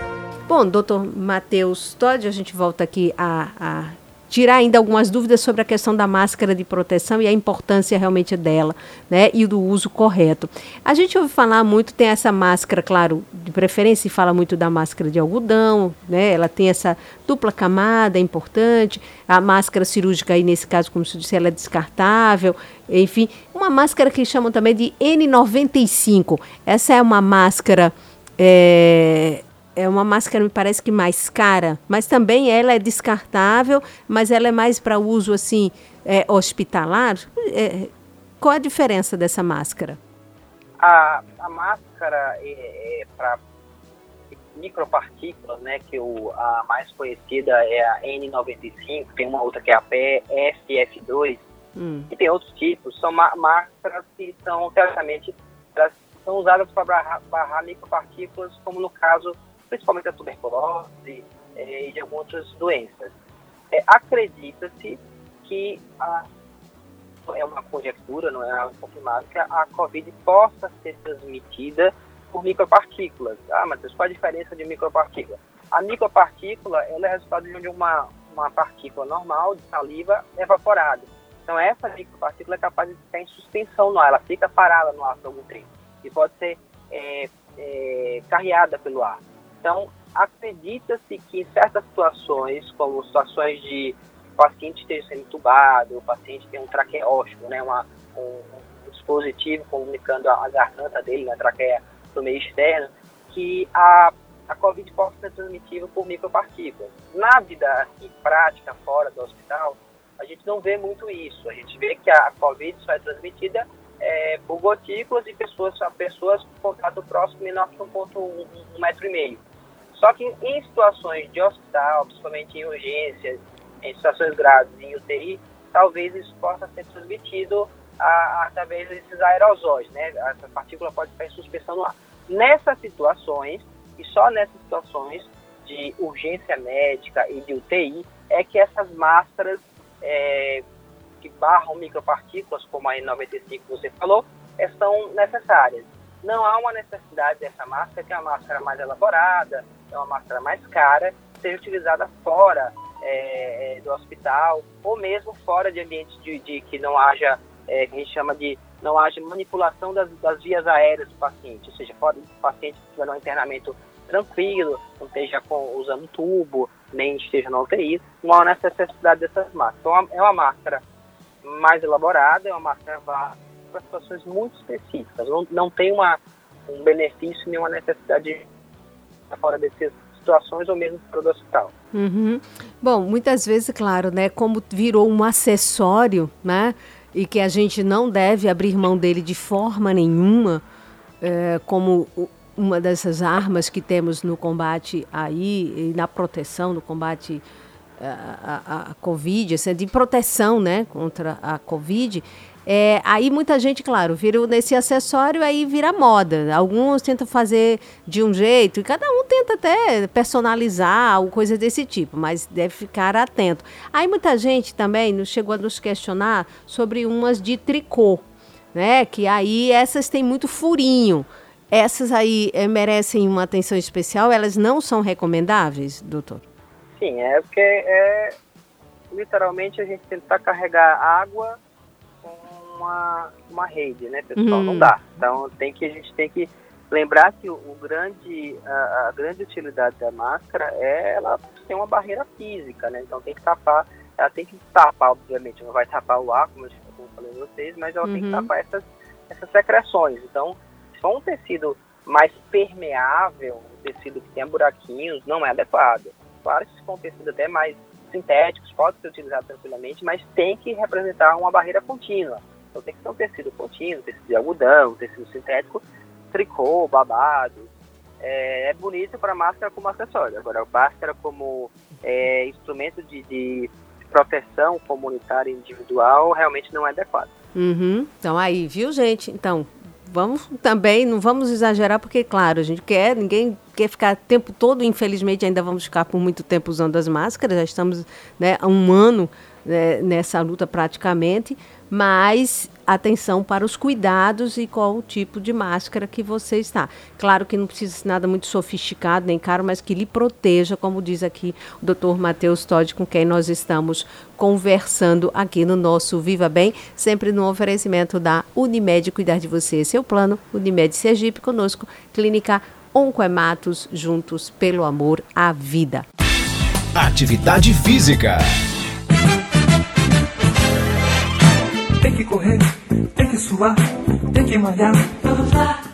Bom, doutor Matheus Todd, a gente volta aqui a, a, tirar ainda algumas dúvidas sobre a questão da máscara de proteção e a importância realmente dela, né, e do uso correto. A gente ouve falar muito, tem essa máscara, claro, de preferência, fala muito da máscara de algodão, né, ela tem essa dupla camada, é importante, a máscara cirúrgica aí, nesse caso, como se disse, ela é descartável, enfim, uma máscara que chamam também de N95, essa é uma máscara... É, é uma máscara, me parece que mais cara, mas também ela é descartável, mas ela é mais para uso assim é, hospitalar. É, qual a diferença dessa máscara? A, a máscara é, é para micropartículas, né, que o, a mais conhecida é a N95, tem uma outra que é a PFF2, hum. e tem outros tipos, são máscaras que são, teoricamente, elas são usadas para barrar, barrar micropartículas, como no caso principalmente a tuberculose é, e de algumas outras doenças. É, Acredita-se que a, é uma conjectura, não é algo confirmado, que a, Covid possa ser transmitida por micropartículas. Ah, mas qual a diferença de micropartícula? A micropartícula ela é resultado de uma, uma partícula normal de saliva evaporada. Então essa micropartícula é capaz de ficar em suspensão no ar, ela fica parada no ar por algum tempo e pode ser é, é, carreada pelo ar. Então acredita-se que em certas situações, como situações de paciente esteja sendo entubado, o paciente tem um traqueóstomo, né, uma, um, um, dispositivo comunicando a, a garganta dele, na né, traqueia do meio externo, que a, a COVID possa ser transmitida por micropartículas. Na vida assim, prática, fora do hospital, a gente não vê muito isso. A gente vê que a COVID só é transmitida é, por gotículas e pessoas, pessoas com contato próximo menor que 1,1 um, um metro e meio. Só que em situações de hospital, principalmente em urgências, em situações graves em UTI, talvez isso possa ser transmitido através desses aerosóis, né? Essa partícula pode ficar em suspensão no ar. Nessas situações, e só nessas situações de urgência médica e de UTI, é que essas máscaras é, que barram micropartículas, como a N95 que você falou, é, são necessárias. Não há uma necessidade dessa máscara, que é uma máscara mais elaborada, é uma máscara mais cara, seja utilizada fora é, é, do hospital ou mesmo fora de ambientes de, de que não haja, é, que a gente chama de não haja manipulação das, das vias aéreas do paciente, ou seja, fora do paciente que tiver um internamento tranquilo, não esteja com, usando tubo, nem esteja na UTI, não há necessidade dessas máscaras. Então, é uma máscara mais elaborada, é uma máscara para situações muito específicas, não, não tem uma, um benefício nem uma necessidade fora dessas situações ou mesmo para o hospital. Uhum. Bom, muitas vezes, claro, né, como virou um acessório, né, e que a gente não deve abrir mão dele de forma nenhuma, é, como uma dessas armas que temos no combate aí e na proteção, no combate a, a, a Covid, assim, de proteção, né, contra a Covid, é, aí muita gente, claro, vira nesse acessório, aí vira moda. Alguns tentam fazer de um jeito, e cada um tenta até personalizar ou coisa desse tipo, mas deve ficar atento. Aí muita gente também chegou a nos questionar sobre umas de tricô, né? Que aí essas têm muito furinho. Essas aí é, merecem uma atenção especial, elas não são recomendáveis, doutor? Sim, é porque é, literalmente a gente tentar carregar água uma, uma rede, né, pessoal? Uhum. Não dá. Então tem que, a gente tem que lembrar que o, o grande, a, a, grande utilidade da máscara é ela ter uma barreira física, né? Então tem que tapar, ela tem que tapar, obviamente, não vai tapar o ar, como eu, como eu falei para vocês, mas ela uhum. tem que uhum. tapar essas, essas secreções. Então, se for um tecido mais permeável, um tecido que tenha buraquinhos, não é adequado. Claro que se for um tecido até mais sintéticos, pode ser utilizado tranquilamente, mas tem que representar uma barreira contínua. Então tem que ser um tecido contínuo, tecido de algodão, tecido sintético, tricô, babado. É, é bonito para máscara como acessório. Agora, máscara como é, instrumento de, de, proteção comunitária individual realmente não é adequado. Uhum. Então aí, viu, gente? Então, vamos também, não vamos exagerar, porque, claro, a gente quer, ninguém quer ficar o tempo todo, infelizmente, ainda vamos ficar por muito tempo usando as máscaras, já estamos né, há um ano né, nessa luta praticamente, mas atenção para os cuidados e qual o tipo de máscara que você está. Claro que não precisa ser nada muito sofisticado nem caro, mas que lhe proteja, como diz aqui o Dr. Matheus Todd, com quem nós estamos conversando aqui no nosso Viva Bem, sempre no oferecimento da Unimed Cuidar de Você, seu plano, Unimed Sergipe, conosco, Clínica Oncoematos, juntos pelo amor à vida. Atividade Física. Tem que correr, tem que suar, tem que malhar.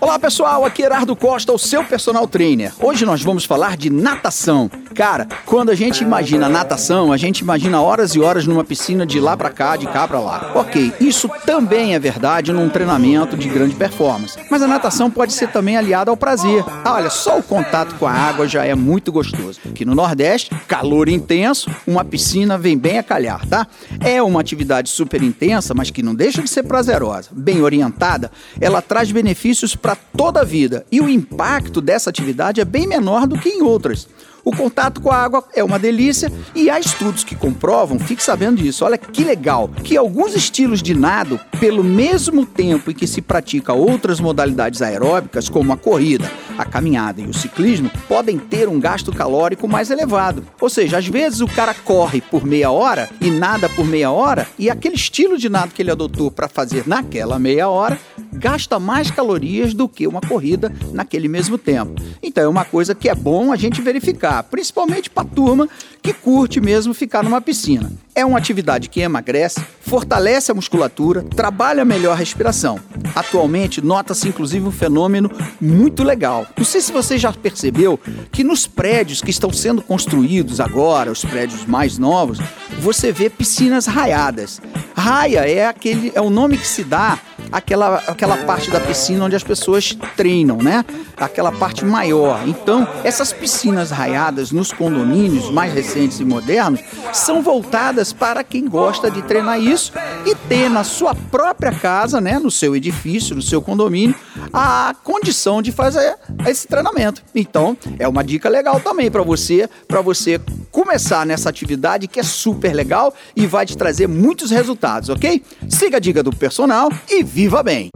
Olá pessoal, aqui é Herardo Costa, o seu personal trainer. Hoje nós vamos falar de natação. Cara, quando a gente imagina natação, a gente imagina horas e horas numa piscina de lá para cá, de cá para lá. Ok, isso também é verdade num treinamento de grande performance. Mas a natação pode ser também aliada ao prazer. Ah, olha, só o contato com a água já é muito gostoso. Aqui no Nordeste, calor intenso, uma piscina vem bem a calhar, tá? É uma atividade super intensa, mas que não deixa de ser prazerosa. Bem orientada, ela traz benefícios para toda a vida e o impacto dessa atividade é bem menor do que em outras. O contato com a água é uma delícia e há estudos que comprovam, fique sabendo disso, olha que legal, que alguns estilos de nado, pelo mesmo tempo em que se pratica outras modalidades aeróbicas, como a corrida, a caminhada e o ciclismo, podem ter um gasto calórico mais elevado. Ou seja, às vezes o cara corre por meia hora e nada por meia hora, e aquele estilo de nado que ele adotou para fazer naquela meia hora gasta mais calorias do que uma corrida naquele mesmo tempo. Então é uma coisa que é bom a gente verificar, principalmente para turma que curte mesmo ficar numa piscina. É uma atividade que emagrece, fortalece a musculatura, trabalha melhor a respiração. Atualmente, nota-se inclusive um fenômeno muito legal. Não sei se você já percebeu que nos prédios que estão sendo construídos agora, os prédios mais novos, você vê piscinas raiadas. Raia é aquele é o nome que se dá aquela, aquela parte da piscina onde as pessoas treinam, né? Aquela parte maior. Então, essas piscinas raiadas nos condomínios mais recentes e modernos são voltadas para quem gosta de treinar isso e ter na sua própria casa, né, no seu edifício, no seu condomínio, a condição de fazer esse treinamento. Então, é uma dica legal também para você, para você começar nessa atividade que é super legal e vai te trazer muitos resultados, ok? Siga a dica do personal e viva bem.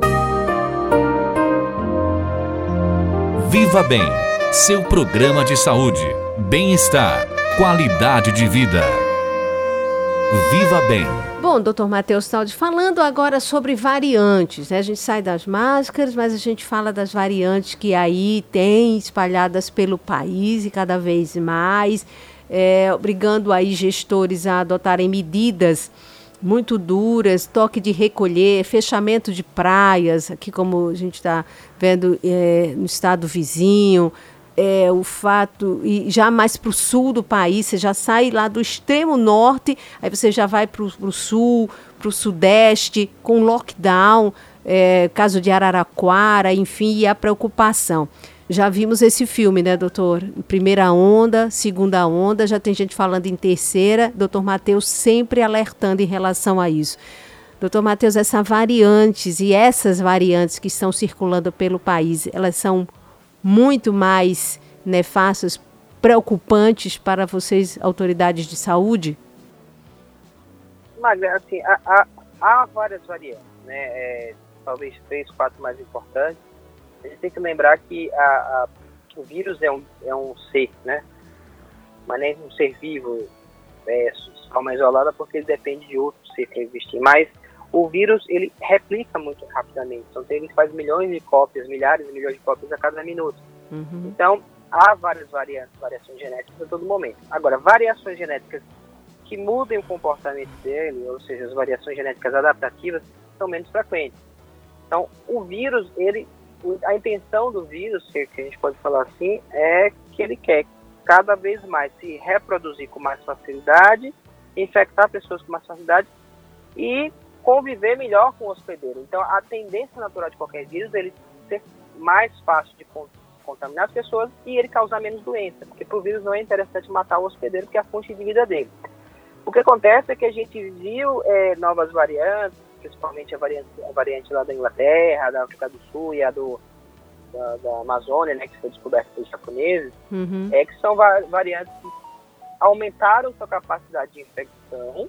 Viva Bem, seu programa de saúde, bem-estar, qualidade de vida. Viva Bem. Bom, doutor Matheus Saldi, falando agora sobre variantes, né? A gente sai das máscaras, mas a gente fala das variantes que aí tem espalhadas pelo país e cada vez mais, é, obrigando aí gestores a adotarem medidas muito duras, toque de recolher, fechamento de praias, aqui como a gente está vendo é, no estado vizinho, é, o fato, e já mais para o sul do país, você já sai lá do extremo norte, aí você já vai para o sul, para o sudeste, com lockdown, é, caso de Araraquara, enfim, e a preocupação. Já vimos esse filme, né, doutor? Primeira onda, segunda onda, já tem gente falando em terceira. Doutor Matheus sempre alertando em relação a isso. Doutor Matheus, essas variantes e essas variantes que estão circulando pelo país, elas são muito mais nefastas, preocupantes para vocês, autoridades de saúde? Mas, assim, há, há, há várias variantes, né? É, talvez três, quatro mais importantes a gente tem que lembrar que a, a, o vírus é um, é um ser, né? Mas nem um ser vivo, é, forma isolada, porque ele depende de outro ser para existir. Mas o vírus, ele replica muito rapidamente. Então, ele faz milhões de cópias, milhares de milhões de cópias a cada minuto. Uhum. Então, há várias variantes, variações genéticas a todo momento. Agora, variações genéticas que mudem o comportamento dele, ou seja, as variações genéticas adaptativas, são menos frequentes. Então, o vírus, ele a intenção do vírus, que a gente pode falar assim, é que ele quer cada vez mais se reproduzir com mais facilidade, infectar pessoas com mais facilidade e conviver melhor com o hospedeiro. Então, a tendência natural de qualquer vírus é ele ser mais fácil de contaminar as pessoas e ele causar menos doença, porque para o vírus não é interessante matar o hospedeiro, que é a fonte de vida dele. O que acontece é que a gente viu é, novas variantes, principalmente a variante, a variante lá da Inglaterra, da África do Sul e a do, da, da Amazônia, né, que foi descoberta pelos japoneses, uhum. é que são variantes que aumentaram sua capacidade de infecção,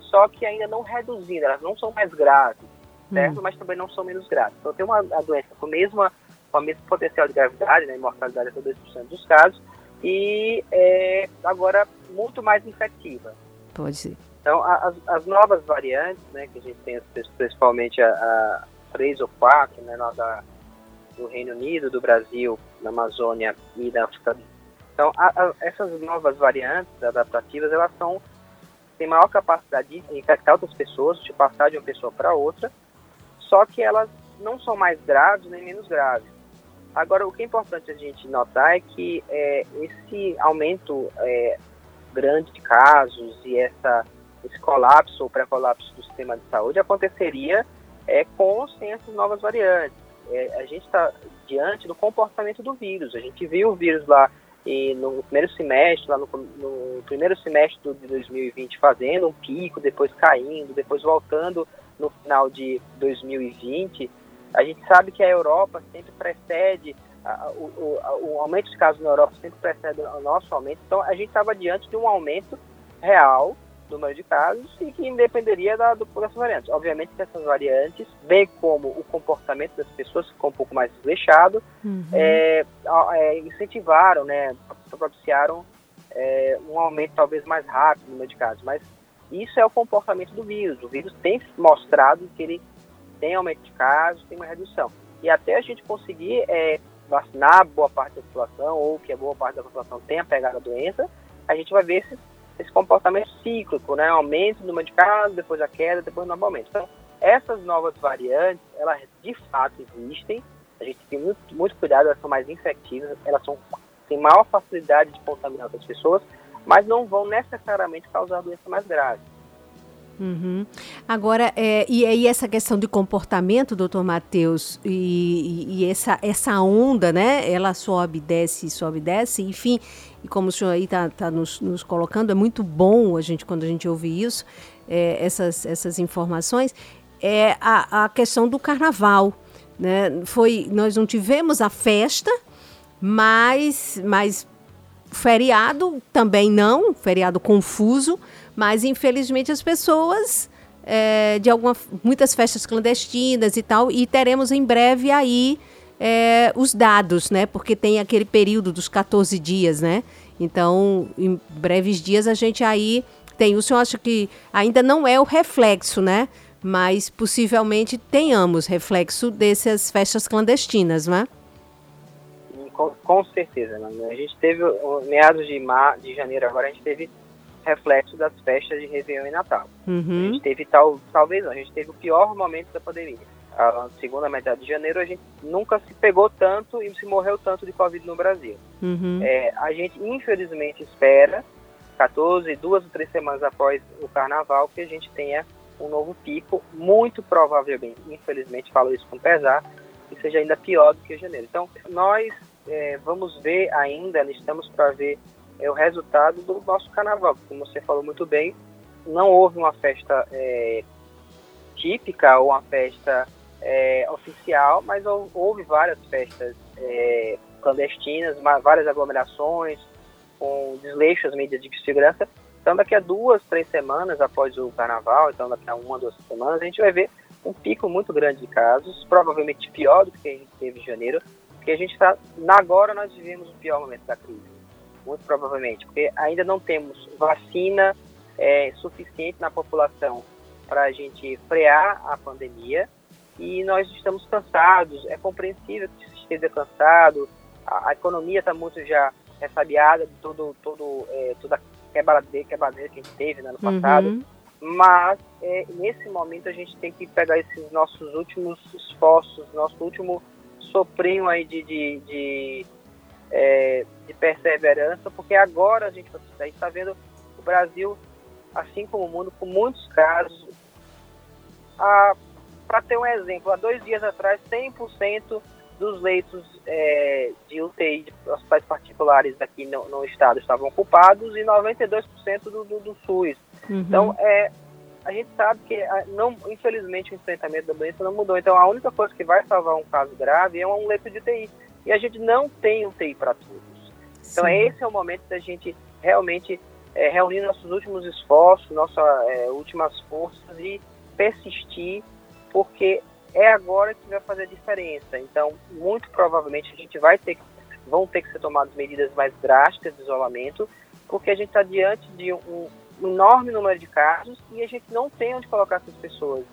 só que ainda não reduzindo, elas não são mais graves, certo? Uhum. Mas também não são menos graves. Então tem uma a doença com, a mesma, com o mesmo potencial de gravidade, né, mortalidade até 2% dos casos, e é, agora muito mais infectiva. Pode ser. Então, as, as, novas variantes, né, que a gente tem principalmente a, a três ou quatro, né, da, do Reino Unido, do Brasil, da Amazônia e da África. Então, a, a, essas novas variantes adaptativas, elas são têm maior capacidade de infectar outras pessoas, de passar de uma pessoa para outra, só que elas não são mais graves nem menos graves. Agora, o que é importante a gente notar é que é, esse aumento é, grande de casos e essa esse colapso ou pré-colapso do sistema de saúde aconteceria é, com ou sem essas novas variantes. É, a gente está diante do comportamento do vírus. A gente viu o vírus lá e no primeiro semestre, lá no, no, primeiro semestre de 2020 fazendo um pico, depois caindo, depois voltando no final de 2020. A gente sabe que a Europa sempre precede o, o, o, aumento dos casos na Europa sempre precede o nosso aumento. Então, a gente estava diante de um aumento real número de casos e que independeria da, do, dessas variantes. Obviamente que essas variantes, bem como o comportamento das pessoas ficou um pouco mais desleixado, uhum. é, é, incentivaram, né, propiciaram é, um aumento talvez mais rápido no número de casos. Mas isso é o comportamento do vírus. O vírus tem mostrado que ele tem aumento de casos, tem uma redução. E até a gente conseguir é, vacinar boa parte da população, ou que a boa parte da população tenha pegado a doença, a gente vai ver esse, esse comportamento cíclico, né? Aumento do número de casos, depois a queda, depois novamente. Então, essas novas variantes, elas de fato existem, a gente tem muito, muito cuidado, elas são mais infectivas, elas são, têm maior facilidade de contaminar outras pessoas, mas não vão necessariamente causar doença mais grave. Uhum. Agora, é, e aí essa questão de comportamento, doutor Matheus, e, e, essa, essa onda, né? Ela sobe, desce, sobe, desce, enfim, e como o senhor aí está tá nos, nos, colocando, é muito bom a gente, quando a gente ouve isso, é, essas, essas informações, é a, a questão do carnaval. Né? Foi, nós não tivemos a festa, mas, mas feriado também não, feriado confuso, mas infelizmente as pessoas é, de alguma, muitas festas clandestinas e tal, e teremos em breve aí é, os dados, né? Porque tem aquele período dos 14 dias, né? Então, em breves dias a gente aí tem. O senhor acha que ainda não é o reflexo, né? Mas possivelmente tenhamos reflexo dessas festas clandestinas, né? Com, com certeza? A gente teve, meados de, mar, de janeiro agora, a gente teve reflexo das festas de Réveillon e Natal. Uhum. A gente teve, tal, talvez não, a gente teve o pior momento da pandemia. A segunda metade de janeiro a gente nunca se pegou tanto e se morreu tanto de Covid no Brasil. Uhum. É, a gente infelizmente espera, 14, duas ou três semanas após o carnaval, que a gente tenha um novo pico, muito provavelmente, infelizmente falo isso com pesar, que seja ainda pior do que janeiro. Então, nós é, vamos ver ainda, estamos para ver é o resultado do nosso carnaval. Como você falou muito bem, não houve uma festa é, típica ou uma festa é, oficial, mas houve várias festas é, clandestinas, várias aglomerações, com desleixo às medidas de segurança. Então, daqui a duas, três semanas após o carnaval, então daqui a uma, duas semanas, a gente vai ver um pico muito grande de casos, provavelmente pior do que a gente teve em janeiro, porque a gente está, agora nós vivemos o pior momento da crise muito provavelmente, porque ainda não temos vacina é, suficiente na população para a gente frear a pandemia e nós estamos cansados. É compreensível que se esteja cansado, a, a economia está muito já ressabiada de todo, todo, é, toda quebradeira, quebradeira que a gente teve no ano passado. Uhum. Mas é, nesse momento a gente tem que pegar esses nossos últimos esforços, nosso último soprinho aí de, de, de é, de perseverança, porque agora a gente está vendo o Brasil, assim como o mundo, com muitos casos. Para ter um exemplo, há dois dias atrás, 100% dos leitos é, de UTI de hospitais particulares aqui no, no, estado estavam ocupados e 92% do, do, do SUS. Uhum. Então, é, a gente sabe que, não, infelizmente, o enfrentamento da doença não mudou. Então, a única coisa que vai salvar um caso grave é um leito de UTI e a gente não tem UTI para todos. Então, Sim. esse é o momento da gente realmente é, reunir nossos últimos esforços, nossas é, últimas forças e persistir, porque é agora que vai fazer a diferença. Então, muito provavelmente a gente vai ter vão ter que ser tomadas medidas mais drásticas de isolamento, porque a gente está diante de um, um, enorme número de casos e a gente não tem onde colocar essas pessoas.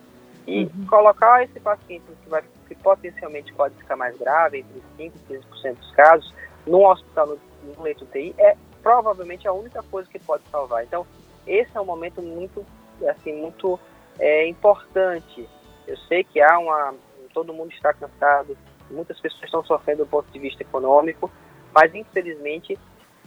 E uhum. colocar esse paciente que vai que potencialmente pode ficar mais grave, entre 5% e 15% dos casos, num hospital, no, leito UTI, é provavelmente a única coisa que pode salvar. Então, esse é um momento muito, assim, muito é, importante. Eu sei que há uma, todo mundo está cansado, muitas pessoas estão sofrendo do ponto de vista econômico, mas infelizmente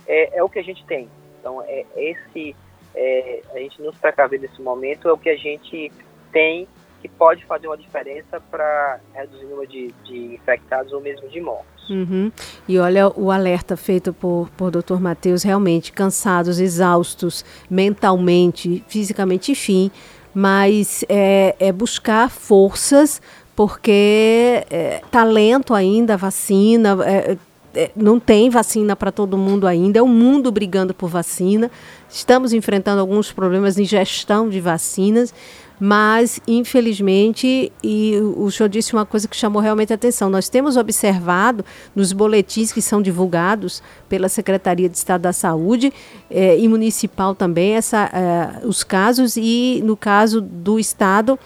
é, é o que a gente tem. Então, é esse, é, a gente nos precaver nesse momento é o que a gente tem que pode fazer uma diferença para reduzir o número de, de, infectados ou mesmo de mortos. Uhum. E olha o alerta feito por, por Dr. Matheus, realmente cansados, exaustos, mentalmente, fisicamente, enfim, mas é, é buscar forças porque está lento ainda vacina, é, é, não tem vacina para todo mundo ainda, é o mundo brigando por vacina. Estamos enfrentando alguns problemas em gestão de vacinas, mas infelizmente, e o senhor disse uma coisa que chamou realmente a atenção, nós temos observado nos boletins que são divulgados pela Secretaria de Estado da Saúde eh, e municipal também, essa, eh, os casos, e no caso do Estado,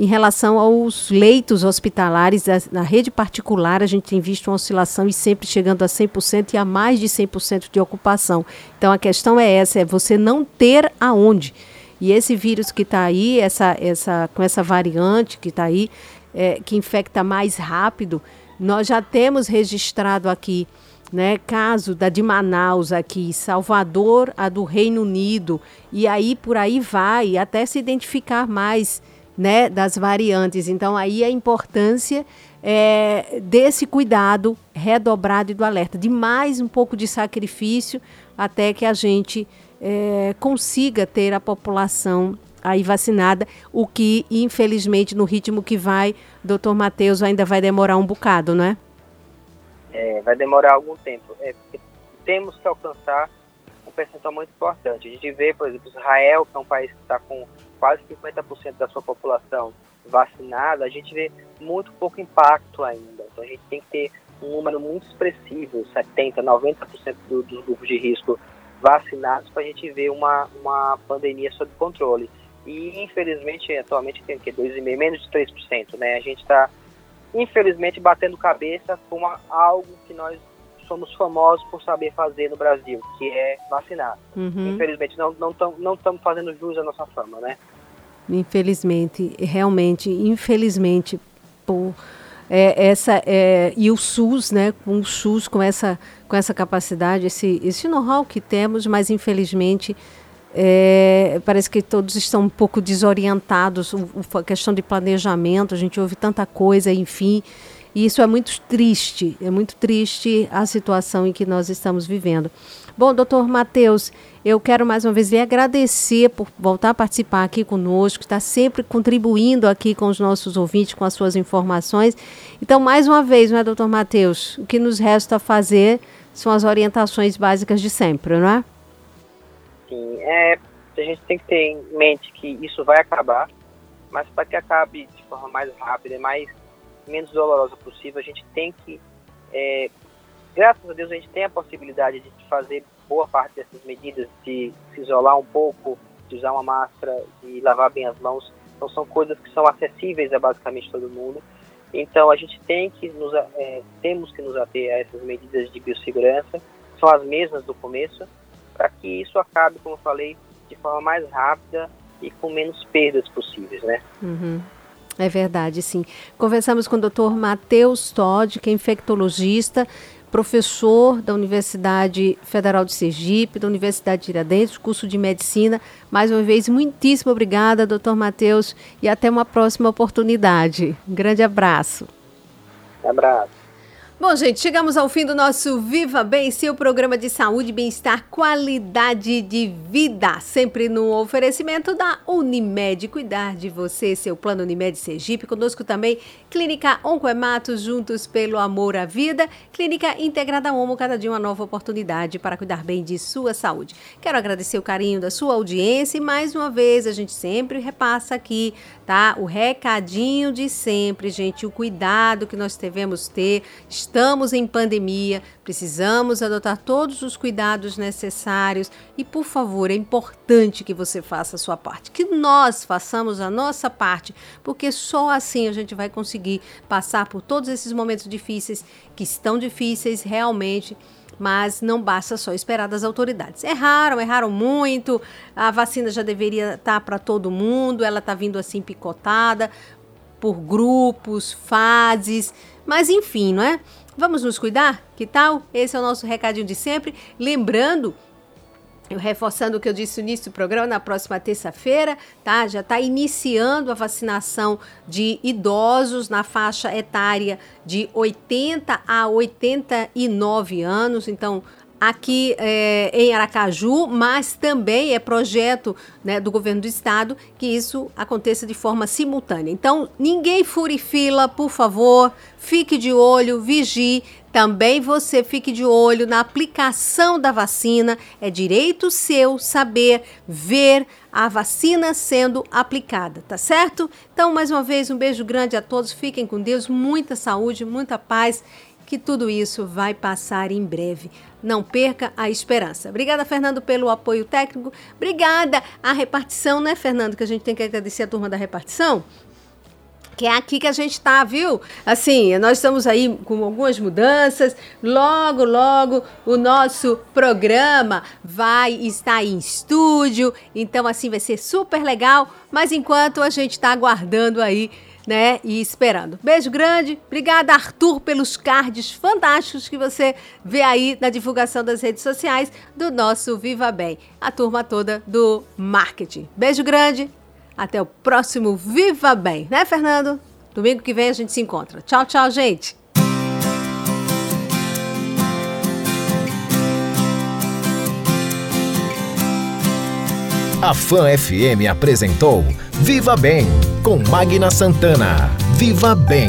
em relação aos leitos hospitalares, na rede particular, a gente tem visto uma oscilação e sempre chegando a 100% e a mais de 100% de ocupação. Então a questão é essa, é você não ter aonde. E esse vírus que está aí, essa, essa, com essa variante que está aí, é, que infecta mais rápido, nós já temos registrado aqui, né, caso da de Manaus aqui, Salvador, a do Reino Unido, e aí por aí vai, até se identificar mais, né, das variantes. Então aí a importância é, desse cuidado redobrado e do alerta, de mais um pouco de sacrifício até que a gente é, consiga ter a população aí vacinada, o que infelizmente no ritmo que vai, doutor Matheus, ainda vai demorar um bocado, não é? é vai demorar algum tempo. É, temos que alcançar um percentual muito importante. A gente vê, por exemplo, Israel, que é um país que está com quase 50% da sua população vacinada, a gente vê muito pouco impacto ainda. Então a gente tem que ter um número muito expressivo, 70%, 90% do, dos grupos de risco vacinados para a gente ver uma, uma pandemia sob controle. E infelizmente, atualmente tem o quê? 2,5%, menos de 3%, né? A gente está, infelizmente, batendo cabeça com uma, algo que nós somos famosos por saber fazer no Brasil, que é vacinar. Uhum. Infelizmente, não estamos não não fazendo jus à nossa fama, né? Infelizmente, realmente, infelizmente, por é, essa é, e o SUS, né, com o SUS com essa com essa capacidade, esse esse know-how que temos, mas infelizmente é, parece que todos estão um pouco desorientados, o, a questão de planejamento, a gente ouve tanta coisa, enfim, e isso é muito triste, é muito triste a situação em que nós estamos vivendo. Bom, doutor Matheus, eu quero mais uma vez lhe agradecer por voltar a participar aqui conosco, está sempre contribuindo aqui com os nossos ouvintes, com as suas informações. Então, mais uma vez, não é, doutor Matheus? O que nos resta fazer são as orientações básicas de sempre, não é? Sim, é, a gente tem que ter em mente que isso vai acabar, mas para que acabe de forma mais rápida e mais menos dolorosa possível, a gente tem que é, graças a Deus a gente tem a possibilidade de fazer boa parte dessas medidas, de se isolar um pouco, de usar uma máscara, de lavar bem as mãos. Então são coisas que são acessíveis a basicamente todo mundo. Então a gente tem que nos, é, temos que nos ater a essas medidas de biossegurança, são as mesmas do começo, para que isso acabe, como eu falei, de forma mais rápida e com menos perdas possíveis, né? Uhum. É verdade, sim. Conversamos com o Dr. Matheus Todd, que é infectologista, professor da Universidade Federal de Sergipe, da Universidade de Tiradentes, curso de medicina. Mais uma vez, muitíssimo obrigada, doutor Matheus, e até uma próxima oportunidade. Um grande abraço. Um abraço. Bom, gente, chegamos ao fim do nosso Viva Bem, seu programa de saúde, bem-estar, qualidade de vida. Sempre no oferecimento da Unimed. Cuidar de você, seu plano Unimed Sergipe. Conosco também, Clínica Oncoematos, juntos pelo amor à vida. Clínica Integrada Homo, cada dia uma nova oportunidade para cuidar bem de sua saúde. Quero agradecer o carinho da sua audiência e mais uma vez a gente sempre repassa aqui, tá? O recadinho de sempre, gente, o cuidado que nós devemos ter Estamos em pandemia, precisamos adotar todos os cuidados necessários e, por favor, é importante que você faça a sua parte, que nós façamos a nossa parte, porque só assim a gente vai conseguir passar por todos esses momentos difíceis, que estão difíceis realmente mas não basta só esperar das autoridades. Erraram, erraram muito. A vacina já deveria estar para todo mundo, ela está vindo assim picotada por grupos, fases, mas enfim, não é? Vamos nos cuidar? Que tal? Esse é o nosso recadinho de sempre. Lembrando eu reforçando o que eu disse no início do programa, na próxima terça-feira, tá? Já está iniciando a vacinação de idosos na faixa etária de 80 a 89 anos. Então, aqui é, em Aracaju, mas também é projeto né, do governo do estado que isso aconteça de forma simultânea. Então, ninguém fure fila, por favor, fique de olho, vigie. Também você fique de olho na aplicação da vacina. É direito seu saber, ver a vacina sendo aplicada, tá certo? Então, mais uma vez, um beijo grande a todos. Fiquem com Deus, muita saúde, muita paz, que tudo isso vai passar em breve. Não perca a esperança. Obrigada, Fernando, pelo apoio técnico. Obrigada à repartição, né, Fernando? Que a gente tem que agradecer a turma da repartição que é aqui que a gente está, viu? Assim, nós estamos aí com algumas mudanças. Logo, logo o nosso programa vai estar em estúdio. Então, assim, vai ser super legal. Mas enquanto a gente está aguardando aí né? E esperando. Beijo grande. Obrigada, Arthur, pelos cards fantásticos que você vê aí na divulgação das redes sociais do nosso Viva Bem. A turma toda do marketing. Beijo grande. Até o próximo Viva Bem, né, Fernando? Domingo que vem a gente se encontra. Tchau, tchau, gente. A Fan FM apresentou Viva Bem com Magna Santana. Viva Bem.